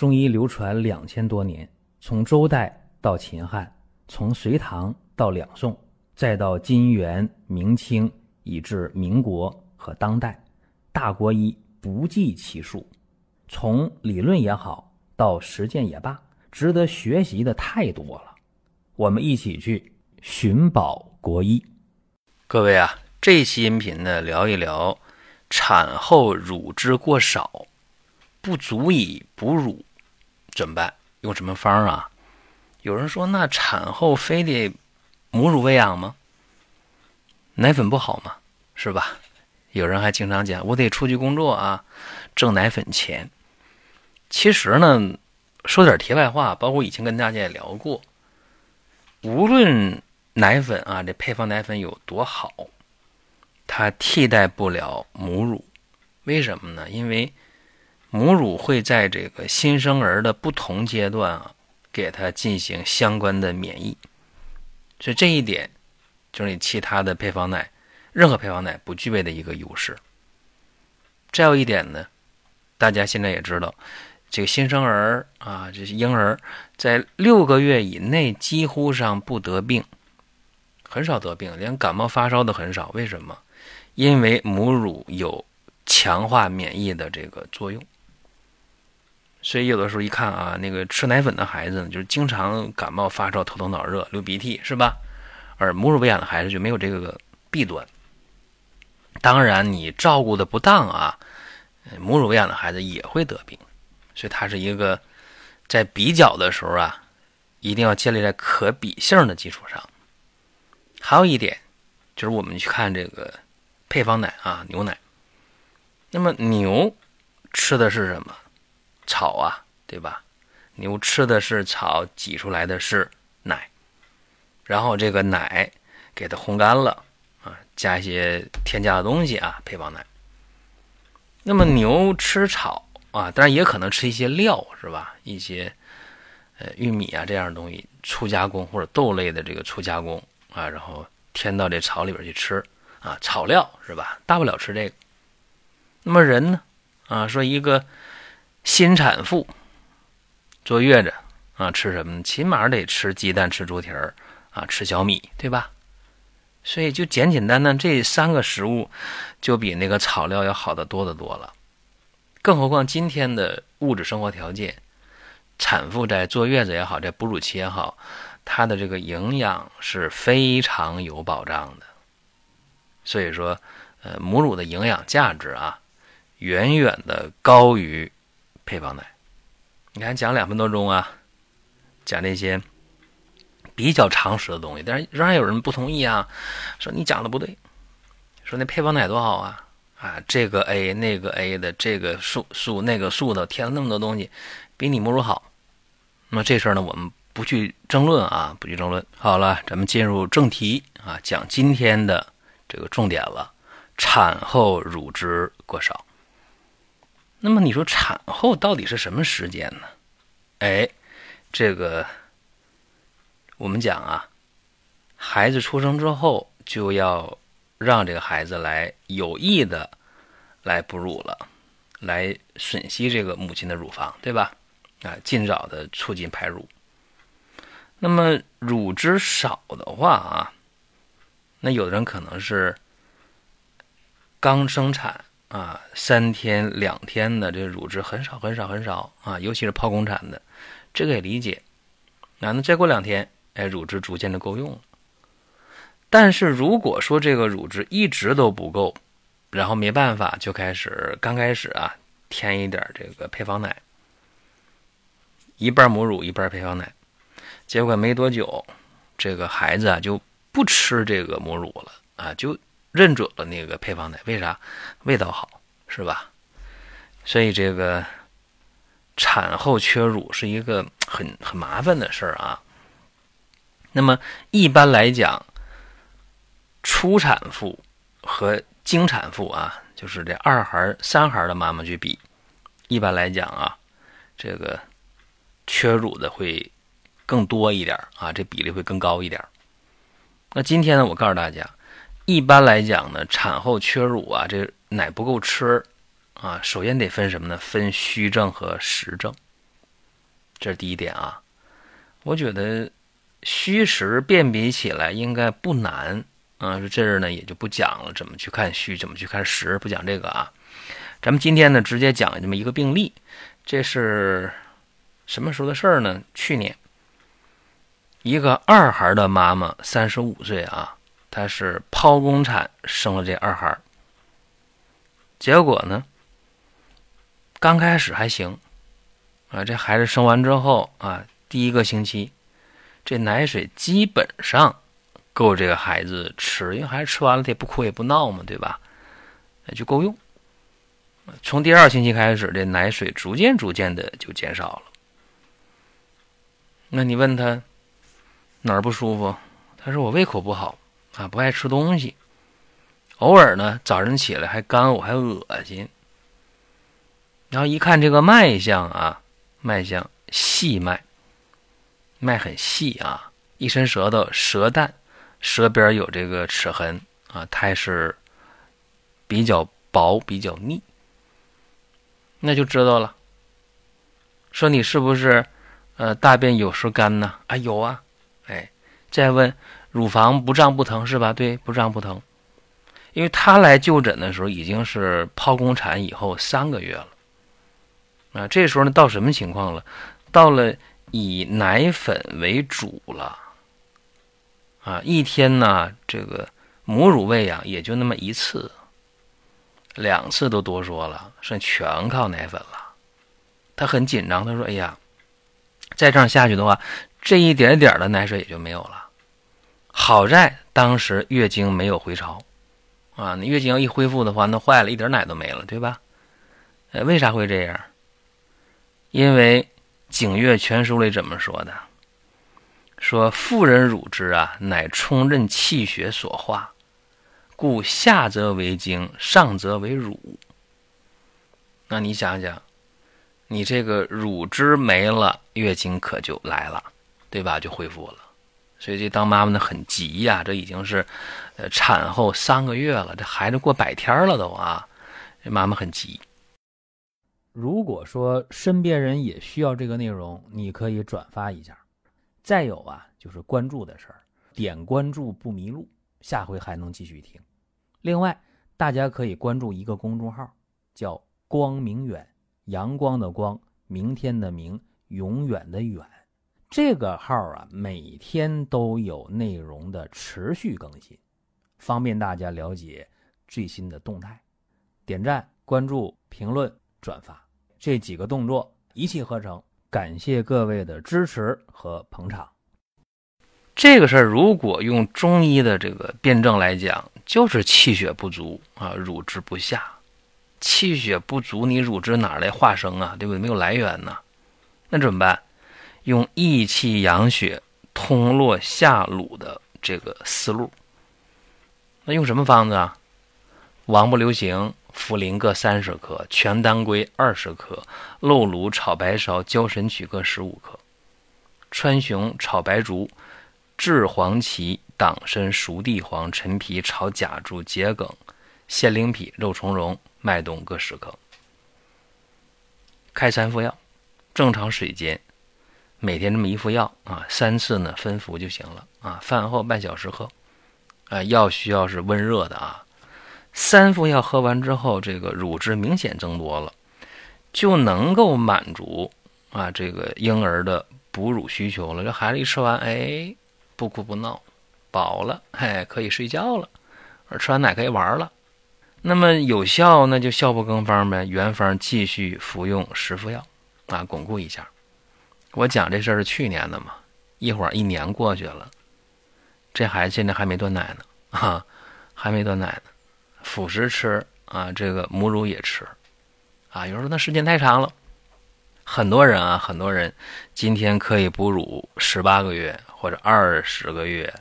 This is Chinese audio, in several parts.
中医流传两千多年，从周代到秦汉，从隋唐到两宋，再到金元明清，以至民国和当代，大国医不计其数。从理论也好，到实践也罢，值得学习的太多了。我们一起去寻宝国医。各位啊，这期音频呢，聊一聊产后乳汁过少，不足以哺乳。怎么办？用什么方啊？有人说，那产后非得母乳喂养吗？奶粉不好吗？是吧？有人还经常讲，我得出去工作啊，挣奶粉钱。其实呢，说点题外话，包括以前跟大家也聊过，无论奶粉啊，这配方奶粉有多好，它替代不了母乳。为什么呢？因为母乳会在这个新生儿的不同阶段啊，给他进行相关的免疫，所以这一点就是你其他的配方奶，任何配方奶不具备的一个优势。再有一点呢，大家现在也知道，这个新生儿啊，这些婴儿在六个月以内几乎上不得病，很少得病，连感冒发烧都很少。为什么？因为母乳有强化免疫的这个作用。所以有的时候一看啊，那个吃奶粉的孩子呢，就是经常感冒发烧、头疼脑热、流鼻涕，是吧？而母乳喂养的孩子就没有这个弊端。当然，你照顾的不当啊，母乳喂养的孩子也会得病。所以它是一个在比较的时候啊，一定要建立在可比性的基础上。还有一点就是我们去看这个配方奶啊，牛奶。那么牛吃的是什么？草啊，对吧？牛吃的是草，挤出来的是奶，然后这个奶给它烘干了啊，加一些添加的东西啊，配方奶。那么牛吃草啊，当然也可能吃一些料，是吧？一些呃玉米啊这样的东西，粗加工或者豆类的这个粗加工啊，然后添到这草里边去吃啊，草料是吧？大不了吃这个。那么人呢？啊，说一个。新产妇坐月子啊，吃什么？起码得吃鸡蛋、吃猪蹄儿啊，吃小米，对吧？所以就简简单单这三个食物，就比那个草料要好得多得多了。更何况今天的物质生活条件，产妇在坐月子也好，在哺乳期也好，她的这个营养是非常有保障的。所以说，呃，母乳的营养价值啊，远远的高于。配方奶，你看讲两分多钟啊，讲那些比较常识的东西，但是仍然有人不同意啊，说你讲的不对，说那配方奶多好啊啊，这个 A 那个 A 的这个素素那个素的添了那么多东西，比你母乳好。那么这事儿呢，我们不去争论啊，不去争论。好了，咱们进入正题啊，讲今天的这个重点了：产后乳汁过少。那么你说产后到底是什么时间呢？哎，这个我们讲啊，孩子出生之后就要让这个孩子来有意的来哺乳了，来吮吸这个母亲的乳房，对吧？啊，尽早的促进排乳。那么乳汁少的话啊，那有的人可能是刚生产。啊，三天两天的这乳汁很少很少很少啊，尤其是剖宫产的，这个也理解。那那再过两天，哎，乳汁逐渐的够用了。但是如果说这个乳汁一直都不够，然后没办法就开始刚开始啊，添一点这个配方奶，一半母乳一半配方奶，结果没多久，这个孩子啊就不吃这个母乳了啊，就。认准了那个配方奶，为啥？味道好，是吧？所以这个产后缺乳是一个很很麻烦的事儿啊。那么一般来讲，初产妇和经产妇啊，就是这二孩、三孩的妈妈去比，一般来讲啊，这个缺乳的会更多一点啊，这比例会更高一点。那今天呢，我告诉大家。一般来讲呢，产后缺乳啊，这奶不够吃啊，首先得分什么呢？分虚症和实症。这是第一点啊。我觉得虚实辨别起来应该不难啊。这儿呢也就不讲了，怎么去看虚，怎么去看实，不讲这个啊。咱们今天呢直接讲这么一个病例，这是什么时候的事儿呢？去年，一个二孩的妈妈，三十五岁啊，她是剖宫产生了这二孩，结果呢，刚开始还行啊，这孩子生完之后啊。第一个星期，这奶水基本上够这个孩子吃，因为孩子吃完了他也不哭也不闹嘛，对吧？那就够用。从第二星期开始，这奶水逐渐逐渐的就减少了。那你问他哪儿不舒服？他说我胃口不好啊，不爱吃东西，偶尔呢早晨起来还干呕还恶心。然后一看这个脉象啊，脉象细脉。脉很细啊，一伸舌头，舌淡，舌边有这个齿痕啊，苔是比较薄，比较腻，那就知道了。说你是不是呃大便有时干呢？啊有啊，哎，再问乳房不胀不疼是吧？对，不胀不疼，因为他来就诊的时候已经是剖宫产以后三个月了，啊，这时候呢到什么情况了？到了。以奶粉为主了，啊，一天呢，这个母乳喂养也就那么一次，两次都多说了，剩全靠奶粉了。他很紧张，他说：“哎呀，再这样下去的话，这一点点的奶水也就没有了。好在当时月经没有回潮，啊，你月经要一恢复的话，那坏了，一点奶都没了，对吧？呃，为啥会这样？因为。”《景岳全书》里怎么说的？说妇人乳汁啊，乃充任气血所化，故下则为精，上则为乳。那你想想，你这个乳汁没了，月经可就来了，对吧？就恢复了。所以这当妈妈的很急呀，这已经是呃产后三个月了，这孩子过百天了都啊，这妈妈很急。如果说身边人也需要这个内容，你可以转发一下。再有啊，就是关注的事儿，点关注不迷路，下回还能继续听。另外，大家可以关注一个公众号，叫“光明远”，阳光的光，明天的明，永远的远。这个号啊，每天都有内容的持续更新，方便大家了解最新的动态。点赞、关注、评论。转发这几个动作一气呵成，感谢各位的支持和捧场。这个事儿如果用中医的这个辩证来讲，就是气血不足啊，乳汁不下。气血不足，你乳汁哪来化生啊？对不对？没有来源呢。那怎么办？用益气养血、通络下乳的这个思路。那用什么方子啊？王不留行。茯苓各三十克，全当归二十克，漏芦炒白芍、焦神曲各十五克，川芎炒白术、炙黄芪、党参、熟地黄、陈皮炒甲竹、桔梗、鲜灵脾、肉苁蓉、麦冬各十克。开三副药，正常水煎，每天这么一副药啊，三次呢分服就行了啊。饭后半小时喝，啊，药需要是温热的啊。三副药喝完之后，这个乳汁明显增多了，就能够满足啊这个婴儿的哺乳需求了。这孩子一吃完，哎，不哭不闹，饱了，哎，可以睡觉了，吃完奶可以玩了。那么有效，那就效不更方呗。原方继续服用十副药，啊，巩固一下。我讲这事儿是去年的嘛，一会儿一年过去了，这孩子现在还没断奶呢，啊，还没断奶呢。辅食吃啊，这个母乳也吃，啊，有人说那时间太长了，很多人啊，很多人今天可以哺乳十八个月或者二十个月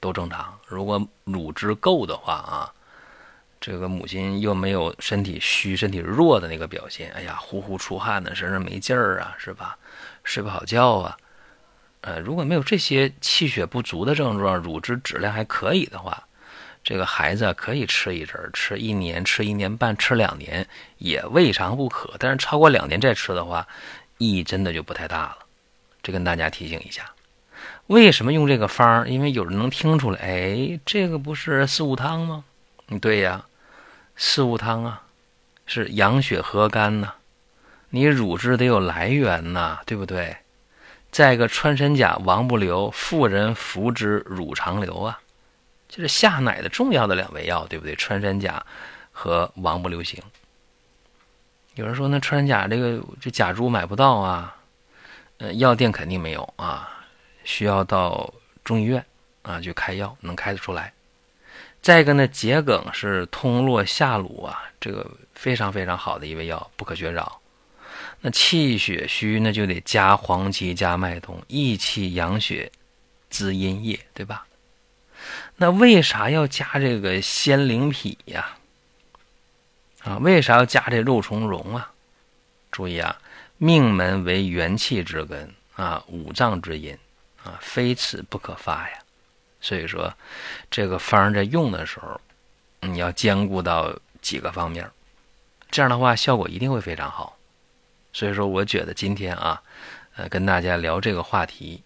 都正常。如果乳汁够的话啊，这个母亲又没有身体虚、身体弱的那个表现，哎呀，呼呼出汗的，身上没劲儿啊，是吧？睡不好觉啊，呃，如果没有这些气血不足的症状，乳汁质量还可以的话。这个孩子可以吃一阵儿，吃一年，吃一年半，吃两年也未尝不可。但是超过两年再吃的话，意义真的就不太大了。这跟大家提醒一下，为什么用这个方儿？因为有人能听出来，哎，这个不是四物汤吗？嗯，对呀，四物汤啊，是养血和肝呐，你乳汁得有来源呐，对不对？再一个，穿山甲王不留，妇人服之乳长流啊，就是下奶的重要的两味药，对不对？穿山甲和王不留行。有人说，那穿山甲这个这甲猪买不到啊，呃，药店肯定没有啊，需要到中医院啊去开药，能开得出来。再一个呢，桔梗是通络下乳啊，这个非常非常好的一味药，不可缺少。那气血虚，那就得加黄芪、加麦冬，益气养血，滋阴液，对吧？那为啥要加这个鲜灵脾呀？啊，为啥要加这肉苁蓉啊？注意啊，命门为元气之根啊，五脏之阴啊，非此不可发呀。所以说，这个方在用的时候，你要兼顾到几个方面，这样的话效果一定会非常好。所以说，我觉得今天啊，呃，跟大家聊这个话题，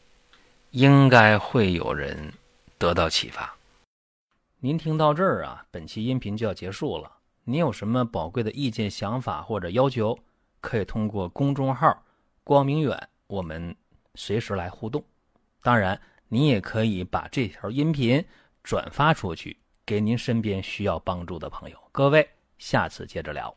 应该会有人得到启发。您听到这儿啊，本期音频就要结束了。您有什么宝贵的意见、想法或者要求，可以通过公众号“光明远”我们随时来互动。当然，您也可以把这条音频转发出去，给您身边需要帮助的朋友。各位，下次接着聊。